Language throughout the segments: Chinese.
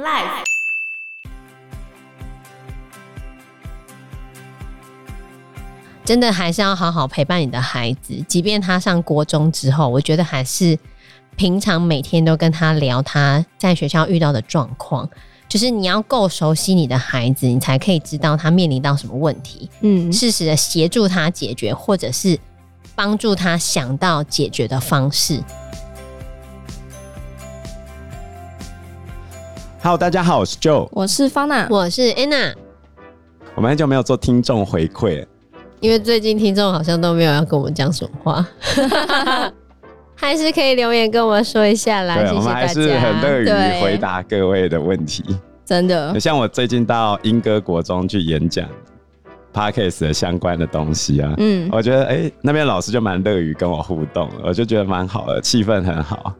Life。真的还是要好好陪伴你的孩子，即便他上国中之后，我觉得还是平常每天都跟他聊他在学校遇到的状况，就是你要够熟悉你的孩子，你才可以知道他面临到什么问题，嗯，适时的协助他解决，或者是帮助他想到解决的方式。Hello，大家好，我是 Joe，我是 Fana，我是 Anna，我们很久没有做听众回馈。因为最近听众好像都没有要跟我们讲什么话，还是可以留言跟我们说一下啦。谢谢大家。我们还是很乐于回答各位的问题，真的。像我最近到英歌国中去演讲，Podcast 的相关的东西啊，嗯，我觉得哎、欸，那边老师就蛮乐于跟我互动，我就觉得蛮好的，气氛很好。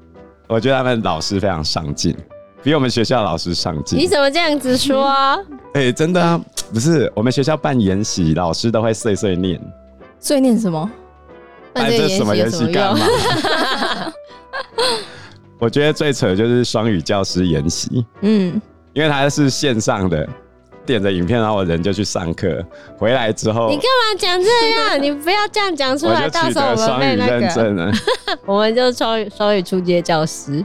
我觉得他们老师非常上进。比我们学校老师上进，你怎么这样子说？哎、欸，真的啊，不是我们学校办研习，老师都会碎碎念。碎念什么？办这什么研习干嘛？我觉得最扯的就是双语教师研习。嗯，因为他是线上的，点着影片，然后我人就去上课，回来之后，你干嘛讲这样？你不要这样讲出来，到时候我们被那个。我们就双语双语初阶教师。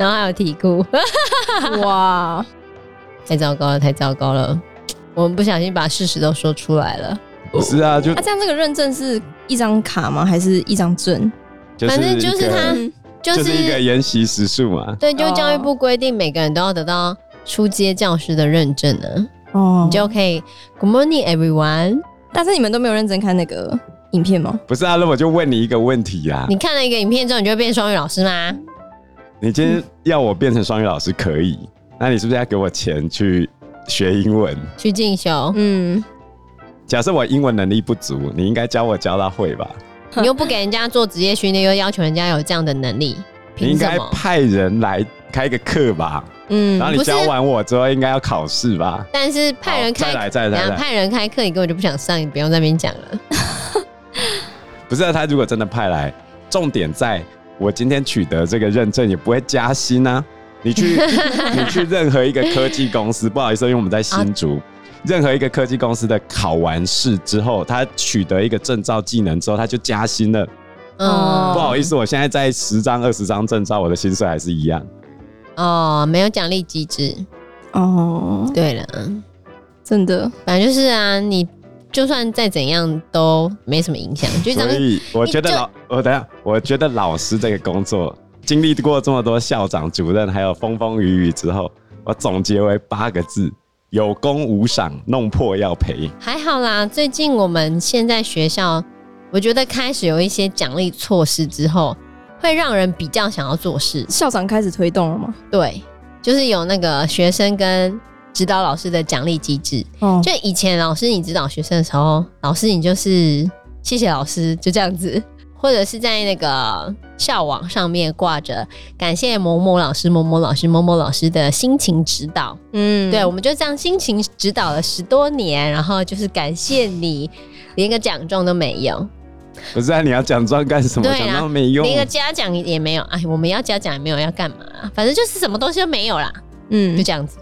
然后还有题库，哇，太糟糕了，太糟糕了！我们不小心把事实都说出来了。不是啊，就那、啊、这样，这个认证是一张卡吗？还是一张证？反正就是他，就是、就是、一个研习时数嘛。对，就教育部规定，每个人都要得到初阶教师的认证呢。哦，你就可以 Good morning everyone。但是你们都没有认真看那个影片吗？不是啊，那我就问你一个问题呀、啊。你看了一个影片之后，你就会变双语老师吗？你今天要我变成双语老师可以，那你是不是要给我钱去学英文？去进修？嗯。假设我英文能力不足，你应该教我教到会吧？你又不给人家做职业训练，又要求人家有这样的能力，你应该派人来开个课吧？嗯。然后你教完我之后，应该要考试吧？但是派人开再来再来，派人开课，你根本就不想上，你不用在那边讲了。不是啊，他如果真的派来，重点在。我今天取得这个认证也不会加薪啊！你去 你去任何一个科技公司，不好意思，因为我们在新竹，啊、任何一个科技公司的考完试之后，他取得一个证照技能之后，他就加薪了。哦，不好意思，我现在在十张二十张证照，我的薪水还是一样。哦，没有奖励机制。哦，对了，真的，反正就是啊，你。就算再怎样都没什么影响，所以我觉得老我等下，我觉得老师这个工作经历过这么多校长、主任，还有风风雨雨之后，我总结为八个字：有功无赏，弄破要赔。还好啦，最近我们现在学校，我觉得开始有一些奖励措施之后，会让人比较想要做事。校长开始推动了吗？对，就是有那个学生跟。指导老师的奖励机制，哦，就以前老师你指导学生的时候，老师你就是谢谢老师，就这样子，或者是在那个校网上面挂着感谢某某老师、某某老师、某某老师的辛勤指导，嗯，对，我们就这样辛勤指导了十多年，然后就是感谢你，连个奖状都没有。不是啊，你要奖状干什么？奖状、啊、没用，连个嘉奖也没有。哎，我们要嘉奖也没有，要干嘛？反正就是什么东西都没有啦。嗯，就这样子。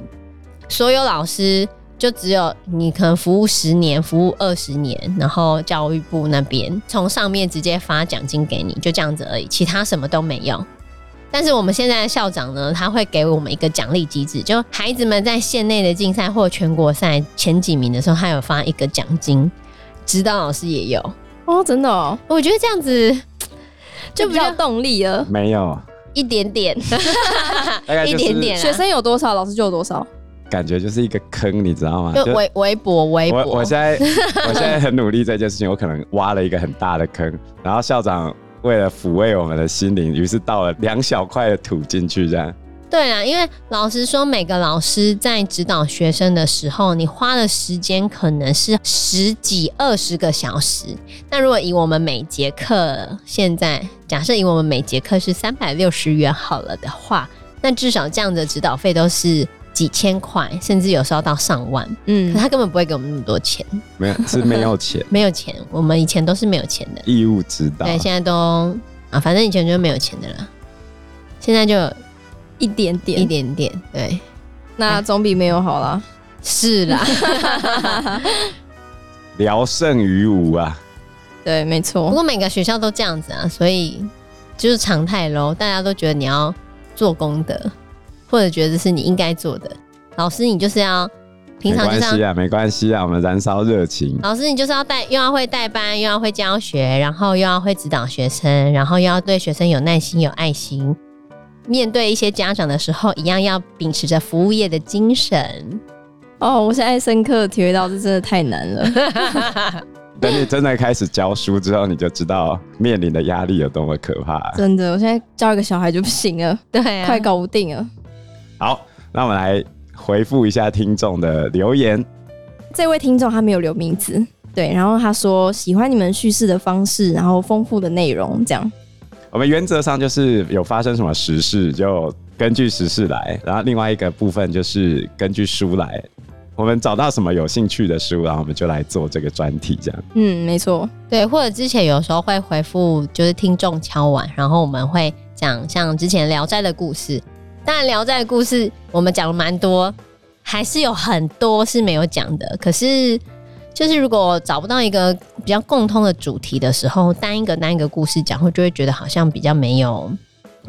所有老师就只有你可能服务十年，服务二十年，然后教育部那边从上面直接发奖金给你，就这样子而已，其他什么都没有。但是我们现在的校长呢，他会给我们一个奖励机制，就孩子们在县内的竞赛或全国赛前几名的时候，他有发一个奖金，指导老师也有。哦，真的哦，我觉得这样子就比较动力了，没有。一点点，一点点，学生有多少，老师就有多少。感觉就是一个坑，你知道吗？就微微博，微博。我我现在 我现在很努力这件事情，我可能挖了一个很大的坑，然后校长为了抚慰我们的心灵，于是倒了两小块的土进去，这样。对啊，因为老实说，每个老师在指导学生的时候，你花的时间可能是十几二十个小时。那如果以我们每节课，现在假设以我们每节课是三百六十元好了的话，那至少这样的指导费都是。几千块，甚至有时候到上万，嗯，可他根本不会给我们那么多钱，没有是没有钱，没有钱，我们以前都是没有钱的，义务指导，对，现在都啊，反正以前就没有钱的了，现在就一点点，一点点，对，那总比没有好啦。是啦，聊胜于无啊。对，没错。不过每个学校都这样子啊，所以就是常态喽。大家都觉得你要做功德，或者觉得是你应该做的。老师，你就是要平常就是要没关系啊，没关系啊，我们燃烧热情。老师，你就是要带，又要会带班，又要会教学，然后又要会指导学生，然后又要对学生有耐心、有爱心。面对一些家长的时候，一样要秉持着服务业的精神。哦，我现在深刻体会到，这真的太难了。等你真的开始教书之后，你就知道面临的压力有多么可怕。真的，我现在教一个小孩就不行了，对啊，快搞不定了。好，那我们来回复一下听众的留言。这位听众他没有留名字，对，然后他说喜欢你们叙事的方式，然后丰富的内容，这样。我们原则上就是有发生什么时事，就根据时事来，然后另外一个部分就是根据书来。我们找到什么有兴趣的书，然后我们就来做这个专题，这样。嗯，没错。对，或者之前有时候会回复，就是听众敲碗，然后我们会讲像之前《聊斋》的故事。当然，《聊斋》的故事我们讲了蛮多，还是有很多是没有讲的。可是，就是如果找不到一个比较共通的主题的时候，单一个单一个故事讲，会就会觉得好像比较没有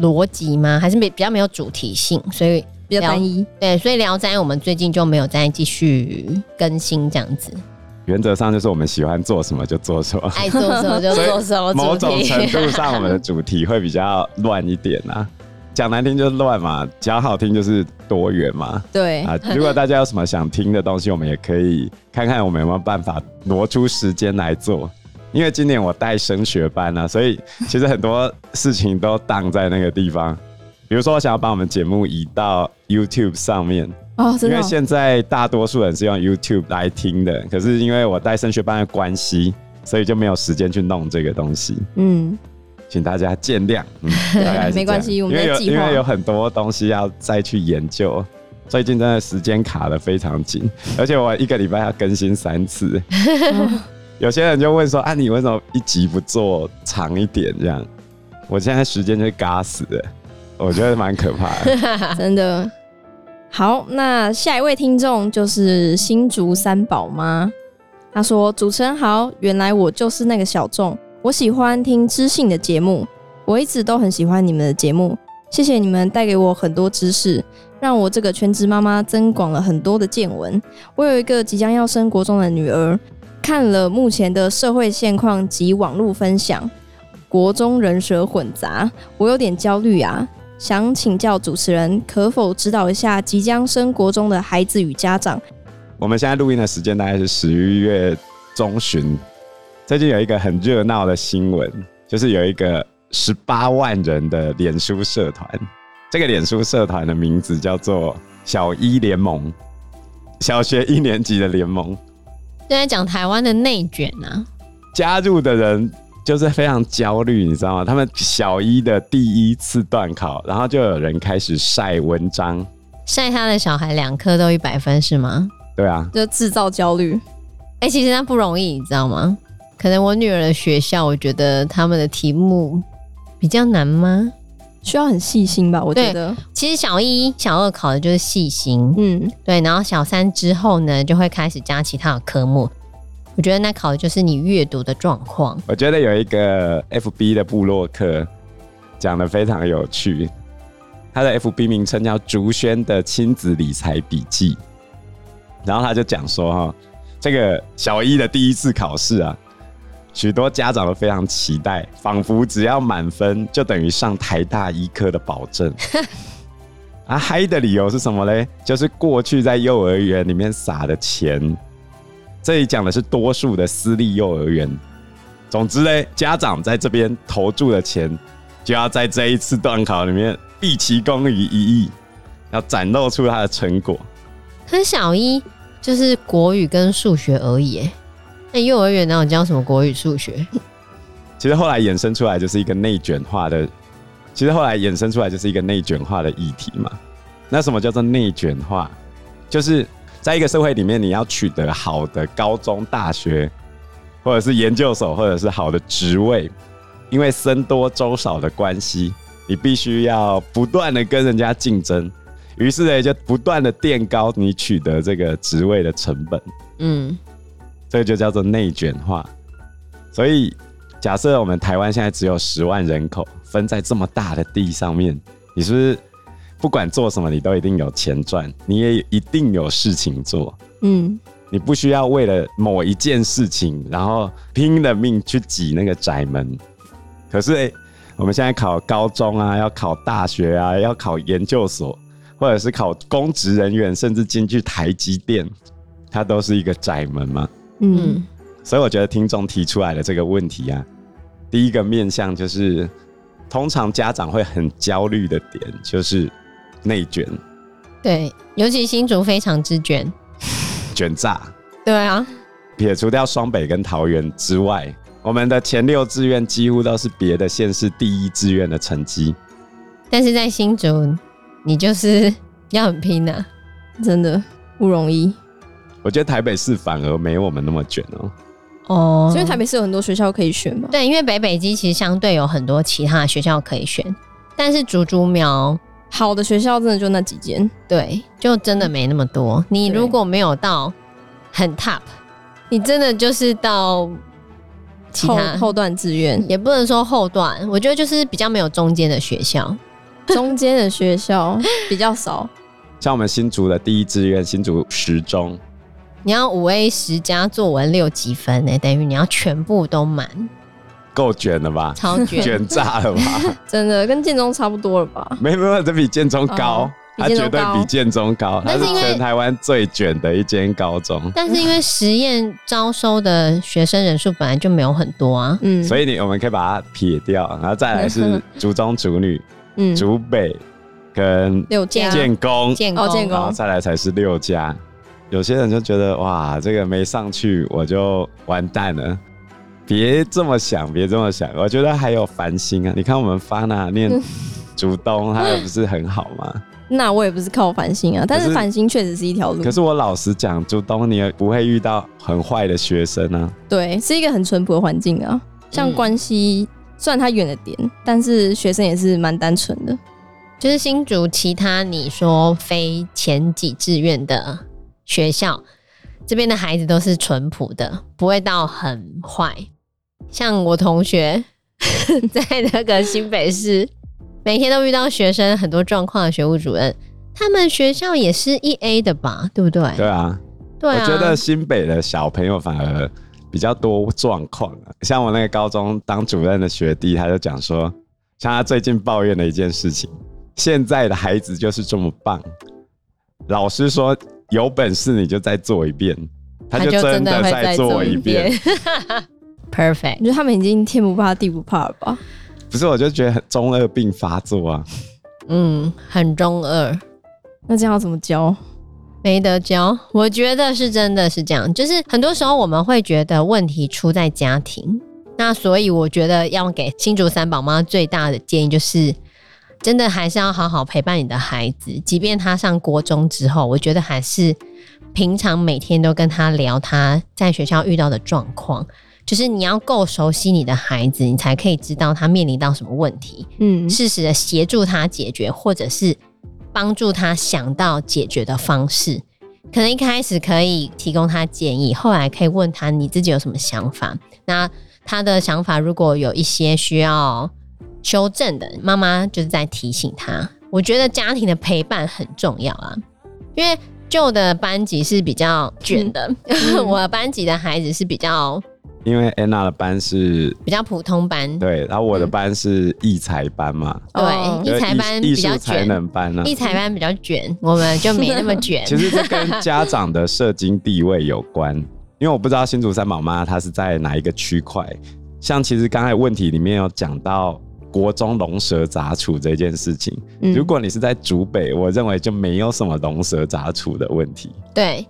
逻辑吗？还是比比较没有主题性？所以。比较单一，对，所以聊斋我们最近就没有再继续更新这样子。原则上就是我们喜欢做什么就做什么，爱做什么就做什么。某种程度上，我们的主题会比较乱一点啊。讲难听就是乱嘛，讲好听就是多元嘛。对啊，如果大家有什么想听的东西，我们也可以看看我们有没有办法挪出时间来做。因为今年我带升学班啊，所以其实很多事情都挡在那个地方。比如说，我想要把我们节目移到 YouTube 上面哦，真的。因为现在大多数人是用 YouTube 来听的，可是因为我带升学班的关系，所以就没有时间去弄这个东西。嗯，请大家见谅。嗯，大概没关系，我们在计划。因为有很多东西要再去研究，最近真的时间卡的非常紧，而且我一个礼拜要更新三次。有些人就问说：“啊，你为什么一集不做长一点？”这样，我现在时间就是嘎死的。我觉得蛮可怕的，真的。好，那下一位听众就是新竹三宝妈，他说：“主持人好，原来我就是那个小众，我喜欢听知性的节目，我一直都很喜欢你们的节目，谢谢你们带给我很多知识，让我这个全职妈妈增广了很多的见闻。我有一个即将要升国中的女儿，看了目前的社会现况及网络分享，国中人蛇混杂，我有点焦虑啊。”想请教主持人，可否指导一下即将升国中的孩子与家长？我们现在录音的时间大概是十一月中旬。最近有一个很热闹的新闻，就是有一个十八万人的脸书社团。这个脸书社团的名字叫做“小一联盟”，小学一年级的联盟。现在讲台湾的内卷啊，加入的人。就是非常焦虑，你知道吗？他们小一的第一次段考，然后就有人开始晒文章，晒他的小孩两科都一百分是吗？对啊，就制造焦虑。哎、欸，其实那不容易，你知道吗？可能我女儿的学校，我觉得他们的题目比较难吗？需要很细心吧？我觉得，其实小一、小二考的就是细心，嗯，对，然后小三之后呢，就会开始加其他的科目。我觉得那考的就是你阅读的状况。我觉得有一个 FB 的部落客讲的非常有趣，他的 FB 名称叫“竹轩的亲子理财笔记”，然后他就讲说：“哈，这个小一的第一次考试啊，许多家长都非常期待，仿佛只要满分就等于上台大医科的保证。啊，嗨的理由是什么嘞？就是过去在幼儿园里面撒的钱。”这里讲的是多数的私立幼儿园。总之呢，家长在这边投注的钱，就要在这一次段考里面毕其功于一役，要展露出他的成果。可小一就是国语跟数学而已，那幼儿园哪有教什么国语、数学？其实后来衍生出来就是一个内卷化的，其实后来衍生出来就是一个内卷化的议题嘛。那什么叫做内卷化？就是。在一个社会里面，你要取得好的高中、大学，或者是研究所，或者是好的职位，因为僧多粥少的关系，你必须要不断的跟人家竞争。于是呢，就不断的垫高你取得这个职位的成本。嗯，这个就叫做内卷化。所以，假设我们台湾现在只有十万人口，分在这么大的地上面，你是不是不管做什么，你都一定有钱赚，你也一定有事情做？嗯，你不需要为了某一件事情，然后拼了命去挤那个窄门。可是，欸，我们现在考高中啊，要考大学啊，要考研究所。或者是考公职人员，甚至进去台积电，它都是一个窄门嘛。嗯，所以我觉得听众提出来的这个问题啊，第一个面向就是，通常家长会很焦虑的点就是内卷。对，尤其新竹非常之卷，卷炸。对啊，撇除掉双北跟桃园之外，我们的前六志愿几乎都是别的县市第一志愿的成绩，但是在新竹。你就是要很拼呐、啊，真的不容易。我觉得台北市反而没我们那么卷哦。哦，因为台北市有很多学校可以选嘛。对，因为北北基其实相对有很多其他的学校可以选，但是竹竹苗好的学校真的就那几间，对，就真的没那么多。你如果没有到很 top，你真的就是到其他后后段志愿，也不能说后段，我觉得就是比较没有中间的学校。中间的学校比较少，像我们新竹的第一志愿新竹十中，你要五 A 十加作文六级分呢，等于你要全部都满，够卷了吧？超卷，卷炸了吧？真的跟建中差不多了吧？没没有，这比建中高，它绝对比建中高，它是全台湾最卷的一间高中。但是因为实验招收的学生人数本来就没有很多啊，嗯，所以你我们可以把它撇掉，然后再来是竹中竹女。嗯竹北跟六家建工，建工，然后再来才是六家。有些人就觉得哇，这个没上去我就完蛋了。别这么想，别这么想。我觉得还有繁星啊，你看我们发那念 竹东，它不是很好吗？那我也不是靠繁星啊，但是繁星确实是一条路。可是我老实讲，竹东你也不会遇到很坏的学生啊。对，是一个很淳朴的环境啊，像关西。虽然它远了点，但是学生也是蛮单纯的。就是新竹其他你说非前几志愿的学校，这边的孩子都是淳朴的，不会到很坏。像我同学 在那个新北市，每天都遇到学生很多状况的学务主任，他们学校也是一 A 的吧？对不对？对啊，对啊。我觉得新北的小朋友反而。比较多状况啊，像我那个高中当主任的学弟，他就讲说，像他最近抱怨的一件事情，现在的孩子就是这么棒，老师说有本事你就再做一遍，他就真的再做一遍。Perfect，我觉得他们已经天不怕地不怕了吧？不是，我就觉得很中二病发作啊。嗯，很中二，那这样要怎么教？没得教，我觉得是真的是这样，就是很多时候我们会觉得问题出在家庭，那所以我觉得要给新竹三宝妈最大的建议就是，真的还是要好好陪伴你的孩子，即便他上国中之后，我觉得还是平常每天都跟他聊他在学校遇到的状况，就是你要够熟悉你的孩子，你才可以知道他面临到什么问题，嗯，适时的协助他解决，或者是。帮助他想到解决的方式，可能一开始可以提供他建议，后来可以问他你自己有什么想法。那他的想法如果有一些需要修正的，妈妈就是在提醒他。我觉得家庭的陪伴很重要啊，因为旧的班级是比较卷的，嗯、我的班级的孩子是比较。因为安娜的班是比较普通班，对，然后我的班是艺才班嘛，对，艺才班比较才能班呢，艺才班比较卷，我们就没那么卷。其实这跟家长的社经地位有关，因为我不知道新竹三宝妈她是在哪一个区块。像其实刚才问题里面有讲到国中龙蛇杂处这件事情，如果你是在竹北，我认为就没有什么龙蛇杂处的问题。对。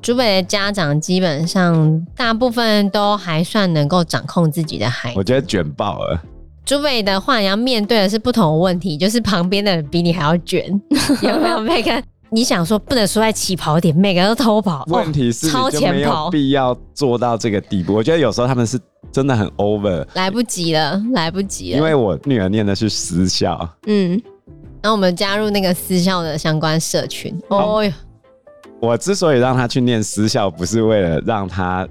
竹北的家长基本上大部分都还算能够掌控自己的孩子，我觉得卷爆了。竹北的话，你要面对的是不同的问题，就是旁边的人比你还要卷，有没有？每个你想说不能输在起跑点，每个人都偷跑，问题是超前跑，必要做到这个地步。我觉得有时候他们是真的很 over，来不及了，来不及了。因为我女儿念的是私校，嗯。然后我们加入那个私校的相关社群。哦哟，我之所以让她去念私校，不是为了让她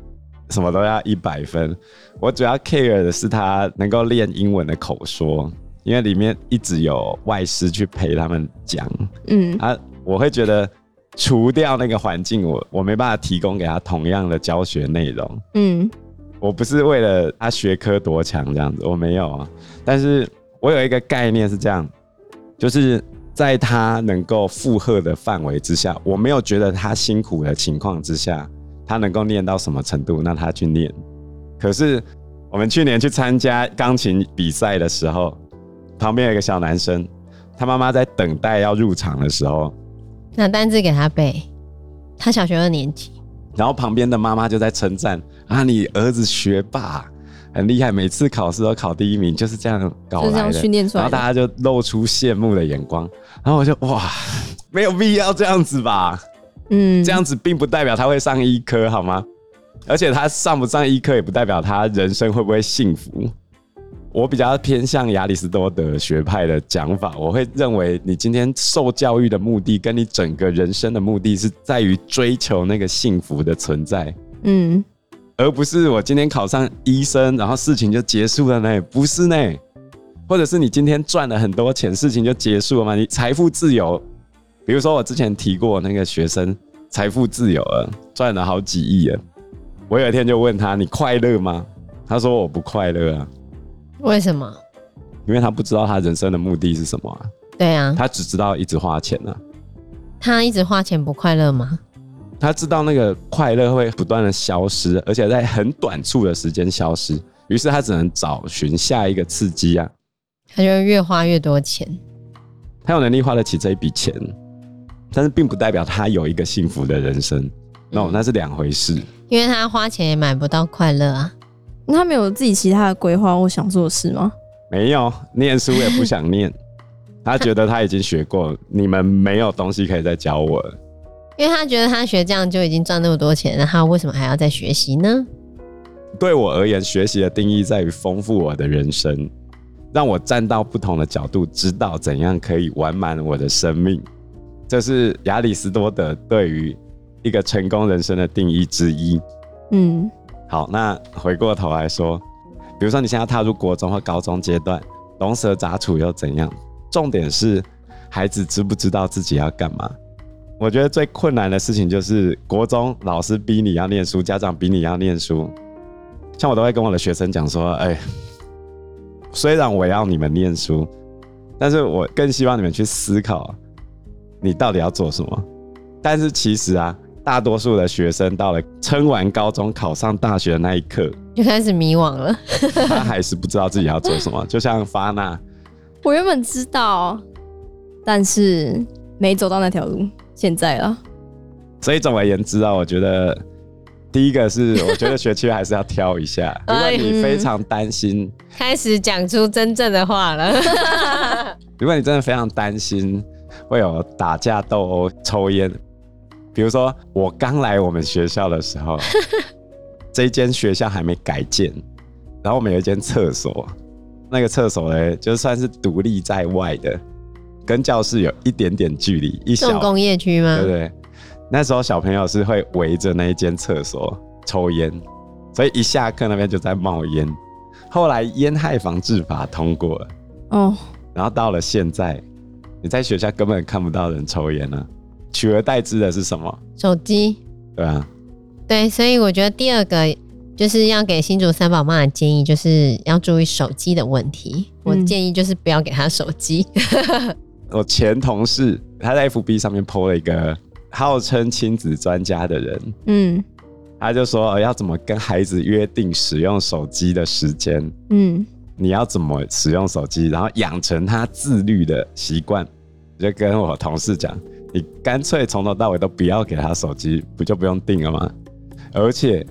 什么都要一百分，我主要 care 的是她能够练英文的口说，因为里面一直有外师去陪他们讲。嗯啊，我会觉得除掉那个环境，我我没办法提供给他同样的教学内容。嗯。我不是为了他学科多强这样子，我没有啊。但是我有一个概念是这样，就是在他能够负荷的范围之下，我没有觉得他辛苦的情况之下，他能够练到什么程度，那他去练。可是我们去年去参加钢琴比赛的时候，旁边有一个小男生，他妈妈在等待要入场的时候，拿单字给他背，他小学二年级。然后旁边的妈妈就在称赞啊，你儿子学霸很厉害，每次考试都考第一名，就是这样搞来的。然后大家就露出羡慕的眼光。然后我就哇，没有必要这样子吧？嗯，这样子并不代表他会上医科，好吗？而且他上不上医科也不代表他人生会不会幸福。我比较偏向亚里士多德学派的讲法，我会认为你今天受教育的目的，跟你整个人生的目的是在于追求那个幸福的存在，嗯，而不是我今天考上医生，然后事情就结束了呢？不是呢？或者是你今天赚了很多钱，事情就结束了吗？你财富自由，比如说我之前提过那个学生财富自由了，赚了好几亿了，我有一天就问他：“你快乐吗？”他说：“我不快乐啊。”为什么？因为他不知道他人生的目的是什么啊。对啊，他只知道一直花钱啊。他一直花钱不快乐吗？他知道那个快乐会不断的消失，而且在很短促的时间消失，于是他只能找寻下一个刺激啊。他就越花越多钱。他有能力花得起这一笔钱，但是并不代表他有一个幸福的人生。No，那是两回事。因为他花钱也买不到快乐啊。他没有自己其他的规划或想做的事吗？没有，念书也不想念。他觉得他已经学过，你们没有东西可以再教我了。因为他觉得他学这样就已经赚那么多钱，那他为什么还要再学习呢？对我而言，学习的定义在于丰富我的人生，让我站到不同的角度，知道怎样可以完满我的生命。这是亚里士多德对于一个成功人生的定义之一。嗯。好，那回过头来说，比如说你现在要踏入国中或高中阶段，龙蛇杂处又怎样？重点是孩子知不知道自己要干嘛？我觉得最困难的事情就是国中老师逼你要念书，家长逼你要念书。像我都会跟我的学生讲说，哎，虽然我要你们念书，但是我更希望你们去思考，你到底要做什么。但是其实啊。大多数的学生到了撑完高中、考上大学的那一刻，就开始迷惘了。他还是不知道自己要做什么。就像发娜，我原本知道，但是没走到那条路。现在了。所以总而言之啊，我觉得第一个是，我觉得学区还是要挑一下。如果你非常担心，开始讲出真正的话了。如果你真的非常担心会有打架斗殴、抽烟。比如说，我刚来我们学校的时候，这间学校还没改建，然后我们有一间厕所，那个厕所呢，就算是独立在外的，跟教室有一点点距离，一小工业区吗？对不对？那时候小朋友是会围着那一间厕所抽烟，所以一下课那边就在冒烟。后来烟害防治法通过了，哦，然后到了现在，你在学校根本看不到人抽烟了啊。取而代之的是什么？手机。对啊，对，所以我觉得第二个就是要给新竹三宝妈的建议，就是要注意手机的问题。我建议就是不要给他手机。我前同事他在 FB 上面 po 了一个号称亲子专家的人，嗯，他就说要怎么跟孩子约定使用手机的时间，嗯，你要怎么使用手机，然后养成他自律的习惯。就跟我同事讲。你干脆从头到尾都不要给他手机，不就不用定了吗？而且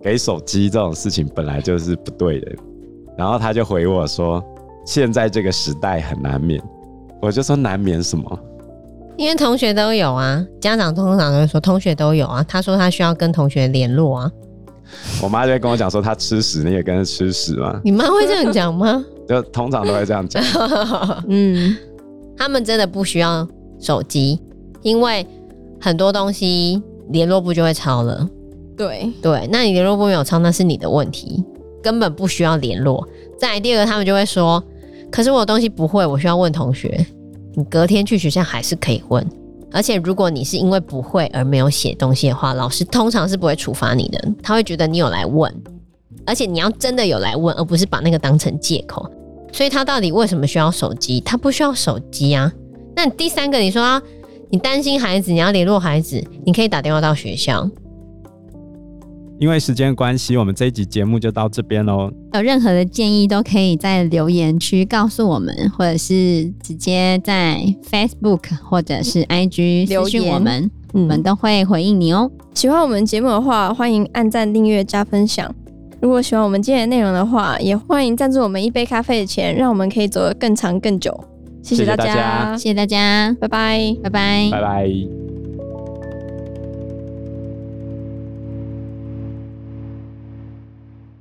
给手机这种事情本来就是不对的。然后他就回我说：“现在这个时代很难免。”我就说：“难免什么？”因为同学都有啊，家长通常都会说同学都有啊。他说他需要跟同学联络啊。我妈就会跟我讲说：“他吃屎，你也跟着吃屎吗？”你妈会这样讲吗？就通常都会这样讲。嗯。他们真的不需要手机，因为很多东西联络簿就会抄了。对对，那你联络簿没有抄，那是你的问题，根本不需要联络。再来第二个，他们就会说：“可是我的东西不会，我需要问同学。”你隔天去学校还是可以问，而且如果你是因为不会而没有写东西的话，老师通常是不会处罚你的，他会觉得你有来问，而且你要真的有来问，而不是把那个当成借口。所以他到底为什么需要手机？他不需要手机啊。那第三个，你说啊，你担心孩子，你要联络孩子，你可以打电话到学校。因为时间关系，我们这一集节目就到这边喽。有任何的建议都可以在留言区告诉我们，或者是直接在 Facebook 或者是 IG 留言我们，我们都会回应你哦。喜欢我们节目的话，欢迎按赞、订阅、加分享。如果喜欢我们今天的内容的话，也欢迎赞助我们一杯咖啡的钱，让我们可以走得更长更久。谢谢大家，谢谢大家，拜拜，拜拜，拜拜。